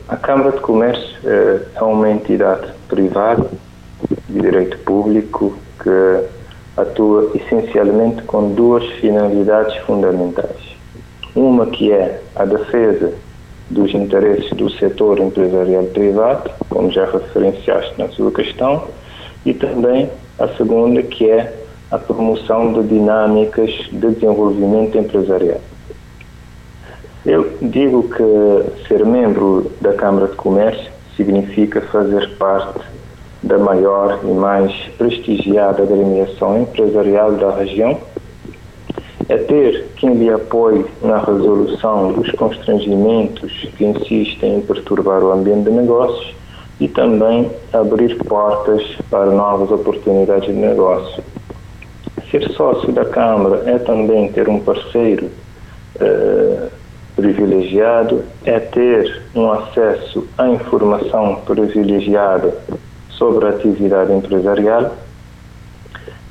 a Câmara de Comércio é uma entidade privada de direito público que atua essencialmente com duas finalidades fundamentais. Uma que é a defesa dos interesses do setor empresarial privado, como já referenciaste na sua questão, e também a segunda que é a promoção de dinâmicas de desenvolvimento empresarial. Eu digo que ser membro da Câmara de Comércio significa fazer parte da maior e mais prestigiada agremiação empresarial da região, é ter quem lhe apoie na resolução dos constrangimentos que insistem em perturbar o ambiente de negócios e também abrir portas para novas oportunidades de negócio. Ser sócio da Câmara é também ter um parceiro eh, privilegiado, é ter um acesso à informação privilegiada sobre a atividade empresarial,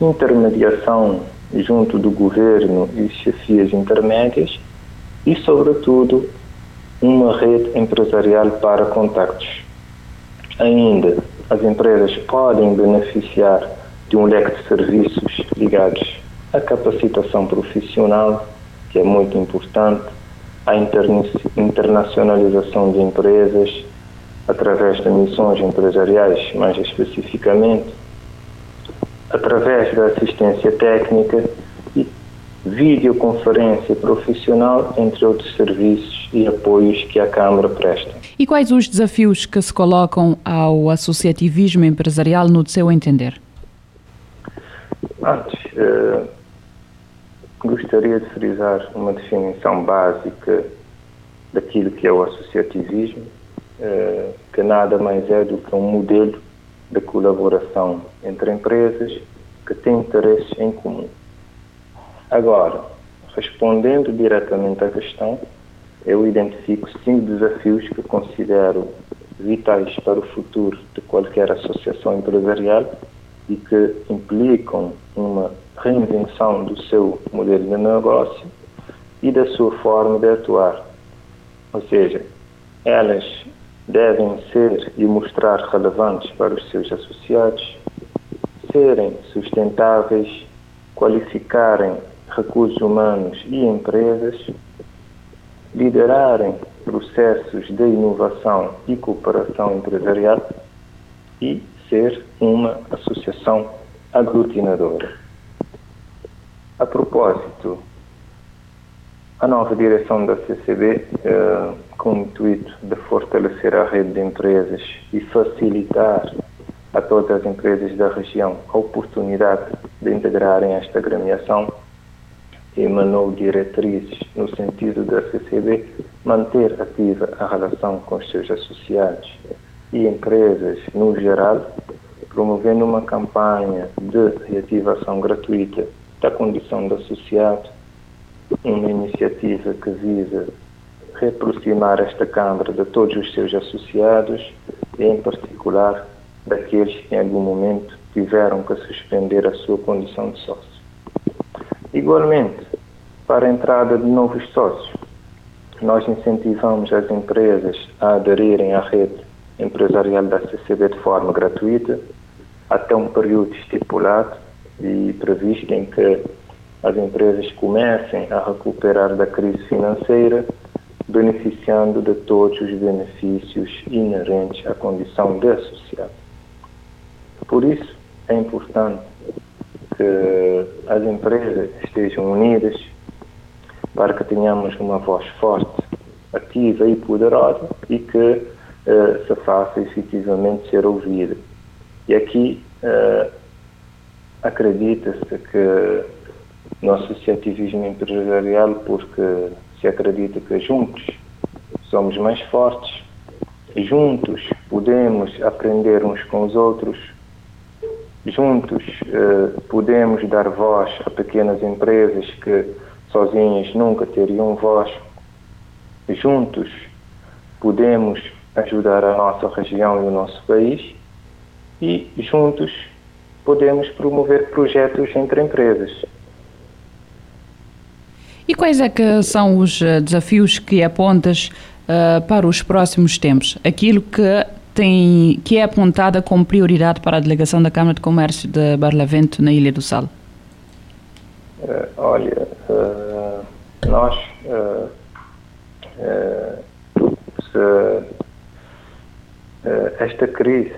intermediação junto do governo e chefias intermédias e, sobretudo, uma rede empresarial para contactos. Ainda, as empresas podem beneficiar de um leque de serviços ligados à capacitação profissional, que é muito importante, à internacionalização de empresas, através de missões empresariais, mais especificamente, através da assistência técnica e videoconferência profissional, entre outros serviços e apoios que a Câmara presta. E quais os desafios que se colocam ao associativismo empresarial no seu entender? Antes, eh, gostaria de frisar uma definição básica daquilo que é o associativismo eh, que nada mais é do que um modelo de colaboração entre empresas que têm interesses em comum. Agora, respondendo diretamente à questão, eu identifico cinco desafios que considero vitais para o futuro de qualquer associação empresarial e que implicam uma reinvenção do seu modelo de negócio e da sua forma de atuar Ou seja, elas devem ser e mostrar relevantes para os seus associados, serem sustentáveis, qualificarem recursos humanos e empresas, liderarem processos de inovação e cooperação empresarial e ser uma associação aglutinadora. A propósito, a nova direção da CCB, eh, com o intuito de fortalecer a rede de empresas e facilitar a todas as empresas da região a oportunidade de integrarem esta agremiação, emanou diretrizes no sentido da CCB manter ativa a relação com os seus associados e empresas no geral, promovendo uma campanha de reativação gratuita da condição de associado, uma iniciativa que visa reaproximar esta Câmara de todos os seus associados e, em particular, daqueles que em algum momento tiveram que suspender a sua condição de sócio. Igualmente, para a entrada de novos sócios, nós incentivamos as empresas a aderirem à rede empresarial da CCB de forma gratuita, até um período estipulado e previsto em que as empresas comecem a recuperar da crise financeira, beneficiando de todos os benefícios inerentes à condição de associado. Por isso, é importante que as empresas estejam unidas para que tenhamos uma voz forte, ativa e poderosa e que uh, se faça efetivamente ser ouvida. E aqui uh, acredita-se que no associativismo empresarial, porque se acredita que juntos somos mais fortes, juntos podemos aprender uns com os outros, juntos uh, podemos dar voz a pequenas empresas que sozinhas nunca teriam voz. Juntos podemos ajudar a nossa região e o nosso país e juntos podemos promover projetos entre empresas. E quais é que são os eh, desafios que apontas uh, para os próximos tempos? Aquilo que tem que é apontada como prioridade para a delegação da Câmara de Comércio de Barlavento na Ilha do Sal? Uh, olha, uh, nós se, esta crise,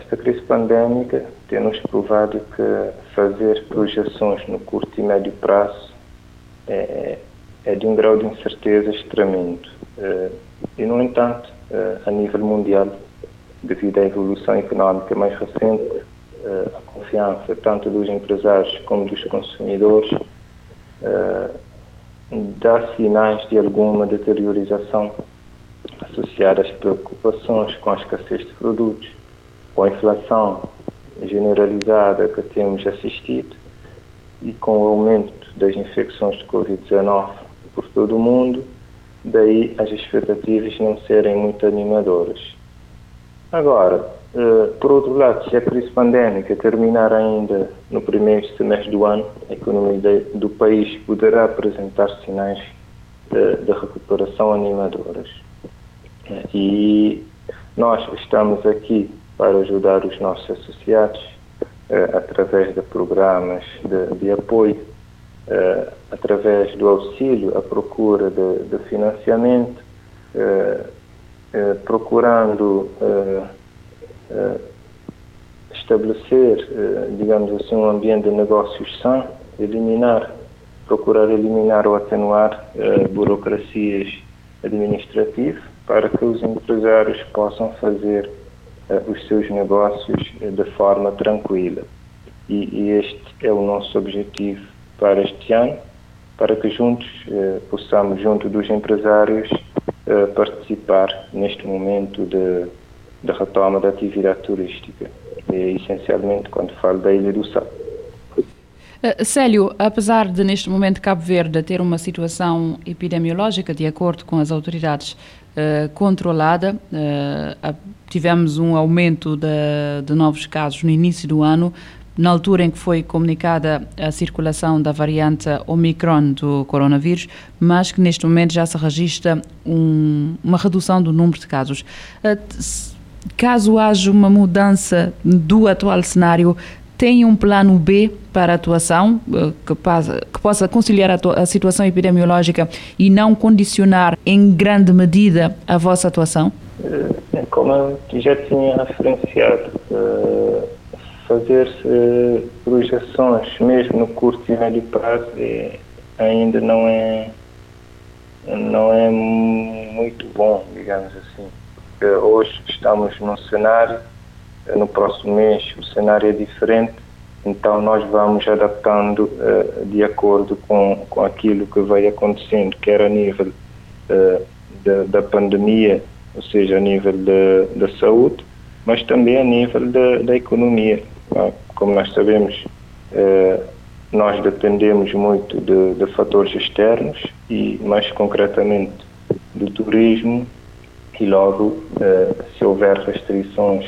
esta crise pandémica tem-nos provado que fazer projeções no curto e médio prazo é, é de um grau de incerteza extremamente. E, no entanto, a nível mundial, devido à evolução económica mais recente, a confiança tanto dos empresários como dos consumidores dá sinais de alguma deteriorização associada às preocupações com a escassez de produtos, com a inflação generalizada que temos assistido e com o aumento das infecções de Covid-19 por todo o mundo, daí as expectativas não serem muito animadoras. Agora, eh, por outro lado, se a crise pandémica terminar ainda no primeiro semestre do ano, a economia do país poderá apresentar sinais de, de recuperação animadoras. Eh, e nós estamos aqui para ajudar os nossos associados eh, através de programas de, de apoio, através do auxílio à procura de, de financiamento, procurando uh, estabelecer, uh, digamos assim, um ambiente de negócios sã, eliminar, procurar eliminar ou atenuar uh, burocracias administrativas para que os empresários possam fazer os seus negócios de forma tranquila. E, e, este é o nosso objetivo para este ano, para que juntos possamos, junto dos empresários, participar neste momento de da retoma da atividade turística, é, essencialmente quando falo da Ilha do Sal. Uh, Célio, apesar de neste momento Cabo Verde ter uma situação epidemiológica, de acordo com as autoridades, uh, controlada, uh, tivemos um aumento de, de, novos casos no início do ano, na altura em que foi comunicada a circulação da variante Omicron do coronavírus, mas que neste momento já se registra um, uma redução do número de casos. Uh, caso haja uma mudança do atual cenário, tem um plano B para atuação uh, que, passa, que possa conciliar a, a, situação epidemiológica e não condicionar em grande medida a vossa atuação? É, como eu já tinha referenciado, fazer-se projeções, mesmo no curto e médio prazo, é, ainda não é, não é muito bom, digamos assim. Porque hoje estamos num cenário no próximo mês o cenário é diferente, então nós vamos adaptando uh, de acordo com, com aquilo que vai acontecendo, quer a nível uh, da, da, pandemia, ou seja, a nível da, da saúde, mas também a nível da, da economia. Tá? Como nós sabemos, uh, nós dependemos muito de, de fatores externos e, mais concretamente, do turismo e logo, se houver restrições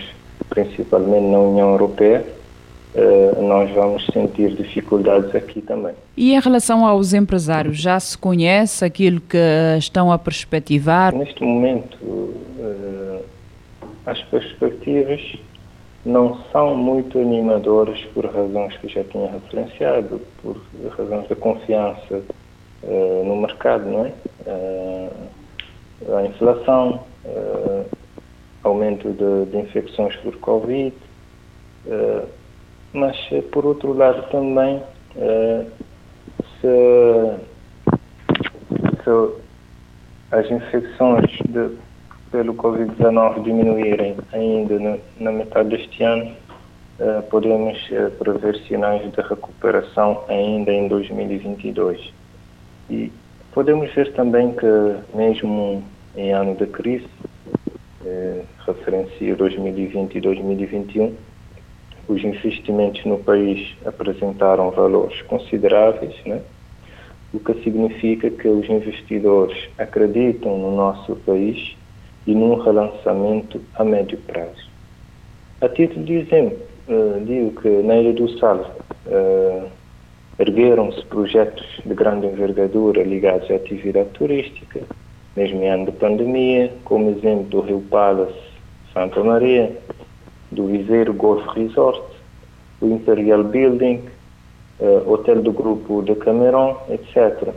principalmente na União Europeia, eh, nós vamos sentir dificuldades aqui também. E em relação aos empresários, já se conhece aquilo que estão a perspectivar? Neste momento, eh, as perspectivas não são muito animadoras por razões que já tinha referenciado, por razões da confiança eh, no mercado, não é? A inflação, aumento de, de infecções por Covid, uh, mas por outro lado também uh, se, se, as infecções de, pelo Covid-19 diminuírem ainda na, na, metade deste ano, uh, podemos prever sinais de recuperação ainda em 2022. E podemos ver também que mesmo em ano de crise, eh, referencia 2020 e 2021, os investimentos no país apresentaram valores consideráveis, né? o que significa que os investidores acreditam no nosso país e num relançamento a médio prazo. A título de exemplo, uh, digo que na Ilha do Sal uh, ergueram-se projetos de grande envergadura ligados à atividade turística, mesmo em ano de pandemia, como exemplo do Rio Palace, Santa Maria, do Viseiro Golf Resort, o Imperial Building, uh, Hotel do Grupo de Cameron, etc.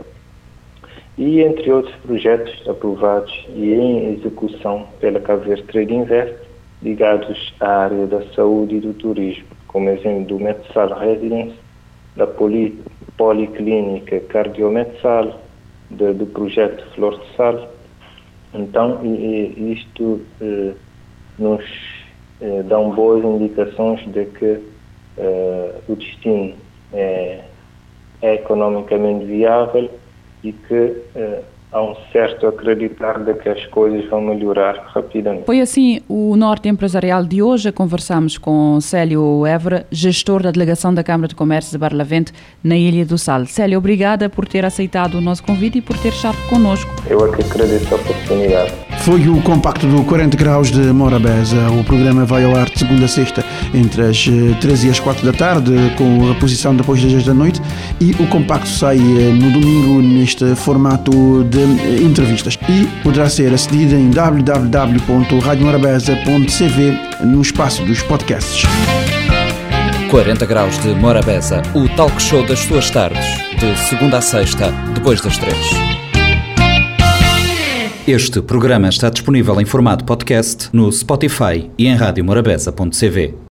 E entre outros projetos aprovados e em execução pela Caver Trade Invest, ligados à área da saúde e do turismo, como exemplo do Metzal Residence, da Poli Policlínica Cardiometsal, do projeto Flor de Sal. Então, e, e isto eh, nos eh, dá boas indicações de que eh, o destino é, é, economicamente viável e que eh, há um certo acreditar de que as coisas vão melhorar rapidamente. Foi assim o Norte Empresarial de hoje. Conversamos com Célio Évora, gestor da delegação da Câmara de Comércio de Barlavente na Ilha do Sal. Célio, obrigada por ter aceitado o nosso convite e por ter estado connosco. Eu aqui agradeço a oportunidade. Foi o compacto do 40 graus de Morabeza. O programa vai ao ar de segunda a sexta entre as 13 eh, e as 4 da tarde, com a posição depois das 10 da noite. E o compacto sai eh, no domingo neste formato de eh, entrevistas. E poderá ser acedido em www.radiomorabeza.cv no espaço dos podcasts. 40 graus de Morabeza, o talk show das suas tardes, de segunda a sexta, depois das 3. Este programa está disponível em formato podcast no Spotify e em radiomorabeza.cv.